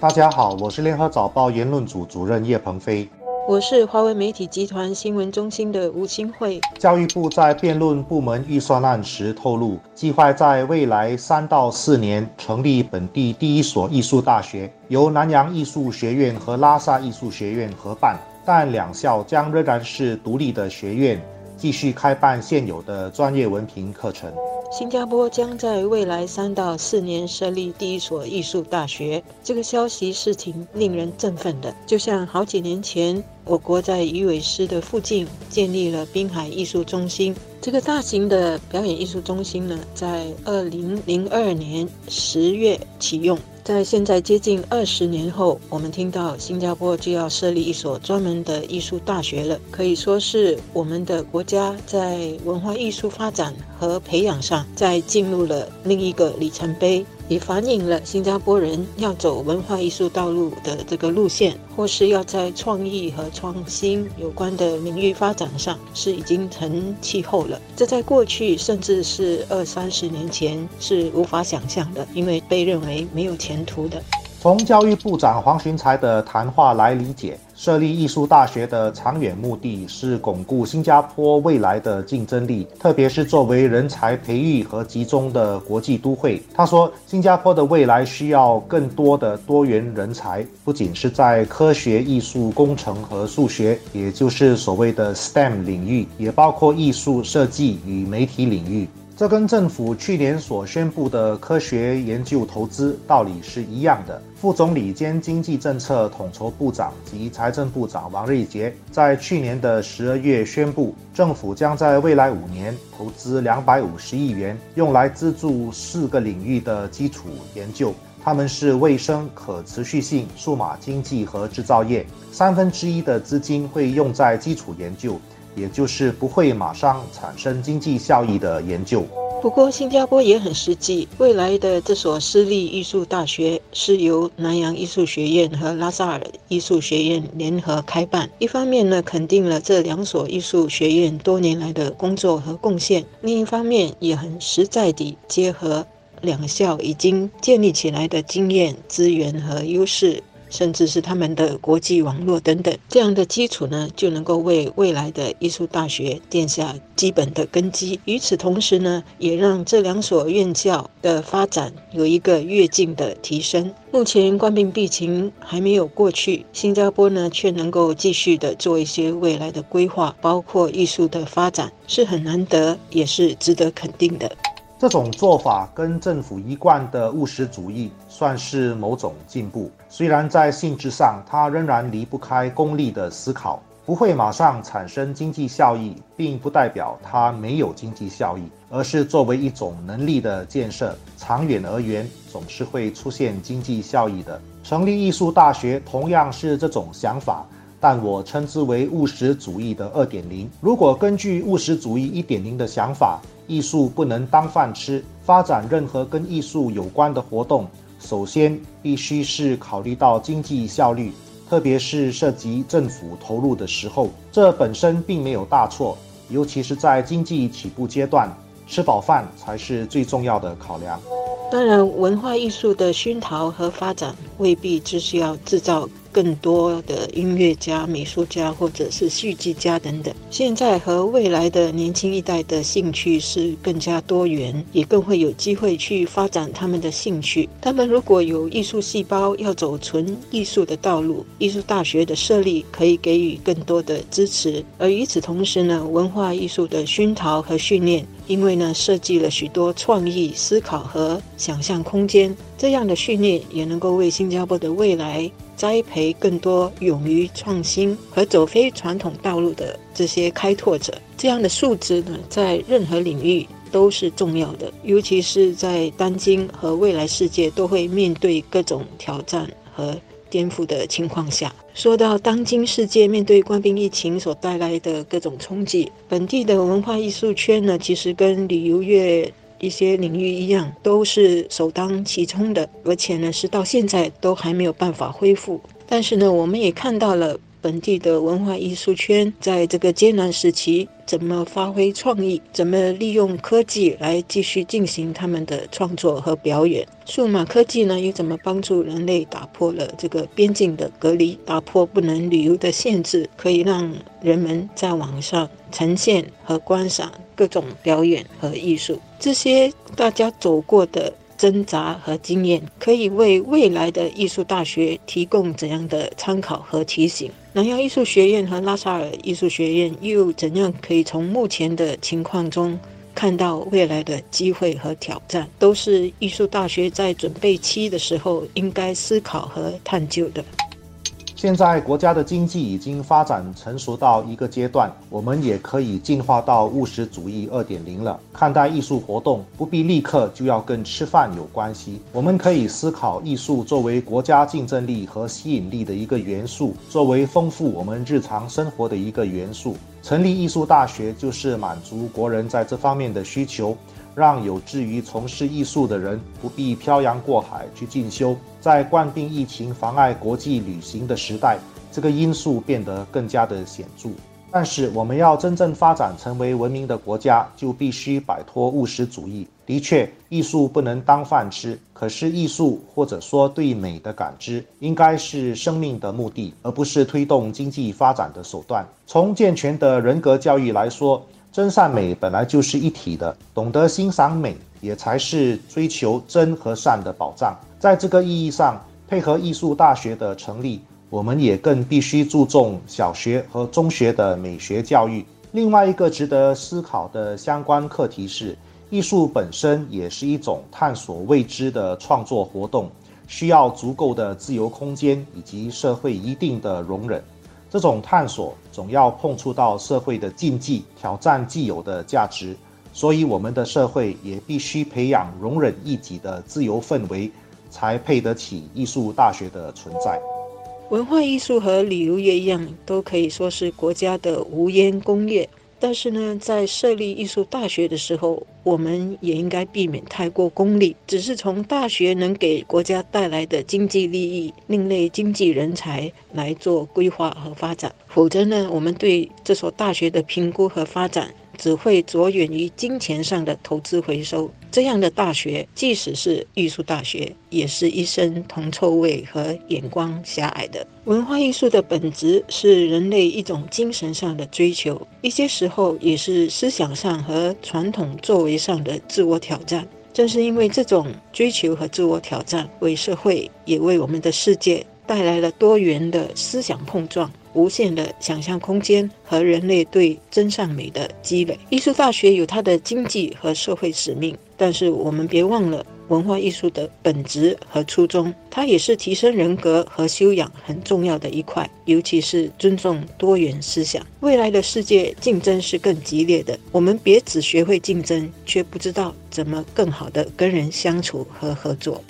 大家好，我是联合早报言论组主任叶鹏飞。我是华为媒体集团新闻中心的吴清慧。教育部在辩论部门预算案时透露，计划在未来三到四年成立本地第一所艺术大学，由南洋艺术学院和拉萨艺术学院合办，但两校将仍然是独立的学院，继续开办现有的专业文凭课程。新加坡将在未来三到四年设立第一所艺术大学，这个消息是挺令人振奋的。就像好几年前，我国在鱼尾狮的附近建立了滨海艺术中心，这个大型的表演艺术中心呢，在二零零二年十月启用。在现在接近二十年后，我们听到新加坡就要设立一所专门的艺术大学了，可以说是我们的国家在文化艺术发展和培养上，在进入了另一个里程碑。也反映了新加坡人要走文化艺术道路的这个路线，或是要在创意和创新有关的领域发展上，是已经成气候了。这在过去甚至是二三十年前是无法想象的，因为被认为没有前途的。从教育部长黄循才的谈话来理解，设立艺术大学的长远目的是巩固新加坡未来的竞争力，特别是作为人才培育和集中的国际都会。他说，新加坡的未来需要更多的多元人才，不仅是在科学、艺术、工程和数学，也就是所谓的 STEM 领域，也包括艺术设计与媒体领域。这跟政府去年所宣布的科学研究投资道理是一样的。副总理兼经济政策统筹部长及财政部长王瑞杰在去年的十二月宣布，政府将在未来五年投资两百五十亿元，用来资助四个领域的基础研究，他们是卫生、可持续性、数码经济和制造业。三分之一的资金会用在基础研究。也就是不会马上产生经济效益的研究。不过，新加坡也很实际。未来的这所私立艺术大学是由南洋艺术学院和拉萨尔艺术学院联合开办。一方面呢，肯定了这两所艺术学院多年来的工作和贡献；另一方面，也很实在地结合两校已经建立起来的经验、资源和优势。甚至是他们的国际网络等等，这样的基础呢，就能够为未来的艺术大学奠下基本的根基。与此同时呢，也让这两所院校的发展有一个跃进的提升。目前冠病疫情还没有过去，新加坡呢却能够继续的做一些未来的规划，包括艺术的发展，是很难得，也是值得肯定的。这种做法跟政府一贯的务实主义算是某种进步，虽然在性质上它仍然离不开功利的思考，不会马上产生经济效益，并不代表它没有经济效益，而是作为一种能力的建设，长远而言总是会出现经济效益的。成立艺术大学同样是这种想法，但我称之为务实主义的二点零。如果根据务实主义一点零的想法，艺术不能当饭吃，发展任何跟艺术有关的活动，首先必须是考虑到经济效率，特别是涉及政府投入的时候，这本身并没有大错，尤其是在经济起步阶段，吃饱饭才是最重要的考量。当然，文化艺术的熏陶和发展未必只需要制造。更多的音乐家、美术家或者是戏剧家等等，现在和未来的年轻一代的兴趣是更加多元，也更会有机会去发展他们的兴趣。他们如果有艺术细胞，要走纯艺术的道路，艺术大学的设立可以给予更多的支持。而与此同时呢，文化艺术的熏陶和训练，因为呢设计了许多创意思考和想象空间，这样的训练也能够为新加坡的未来。栽培更多勇于创新和走非传统道路的这些开拓者，这样的素质呢，在任何领域都是重要的，尤其是在当今和未来世界都会面对各种挑战和颠覆的情况下。说到当今世界面对冠病疫情所带来的各种冲击，本地的文化艺术圈呢，其实跟旅游业。一些领域一样都是首当其冲的，而且呢是到现在都还没有办法恢复。但是呢，我们也看到了本地的文化艺术圈在这个艰难时期怎么发挥创意，怎么利用科技来继续进行他们的创作和表演。数码科技呢，又怎么帮助人类打破了这个边境的隔离，打破不能旅游的限制，可以让人们在网上呈现和观赏各种表演和艺术。这些大家走过的。挣扎和经验可以为未来的艺术大学提供怎样的参考和提醒？南洋艺术学院和拉萨尔艺术学院又怎样可以从目前的情况中看到未来的机会和挑战？都是艺术大学在准备期的时候应该思考和探究的。现在国家的经济已经发展成熟到一个阶段，我们也可以进化到务实主义二点零了。看待艺术活动，不必立刻就要跟吃饭有关系。我们可以思考艺术作为国家竞争力和吸引力的一个元素，作为丰富我们日常生活的一个元素。成立艺术大学就是满足国人在这方面的需求。让有志于从事艺术的人不必漂洋过海去进修，在冠病疫情妨碍国际旅行的时代，这个因素变得更加的显著。但是，我们要真正发展成为文明的国家，就必须摆脱务实主义。的确，艺术不能当饭吃，可是艺术或者说对美的感知，应该是生命的目的，而不是推动经济发展的手段。从健全的人格教育来说。真善美本来就是一体的，懂得欣赏美，也才是追求真和善的保障。在这个意义上，配合艺术大学的成立，我们也更必须注重小学和中学的美学教育。另外一个值得思考的相关课题是，艺术本身也是一种探索未知的创作活动，需要足够的自由空间以及社会一定的容忍。这种探索总要碰触到社会的禁忌，挑战既有的价值，所以我们的社会也必须培养容忍异己的自由氛围，才配得起艺术大学的存在。文化艺术和旅游业一样，都可以说是国家的无烟工业。但是呢，在设立艺术大学的时候，我们也应该避免太过功利，只是从大学能给国家带来的经济利益、另类经济人才来做规划和发展。否则呢，我们对这所大学的评估和发展。只会着眼于金钱上的投资回收，这样的大学，即使是艺术大学，也是一身铜臭味和眼光狭隘的。文化艺术的本质是人类一种精神上的追求，一些时候也是思想上和传统作为上的自我挑战。正是因为这种追求和自我挑战，为社会也为我们的世界带来了多元的思想碰撞。无限的想象空间和人类对真善美的积累。艺术大学有它的经济和社会使命，但是我们别忘了文化艺术的本质和初衷，它也是提升人格和修养很重要的一块，尤其是尊重多元思想。未来的世界竞争是更激烈的，我们别只学会竞争，却不知道怎么更好的跟人相处和合作。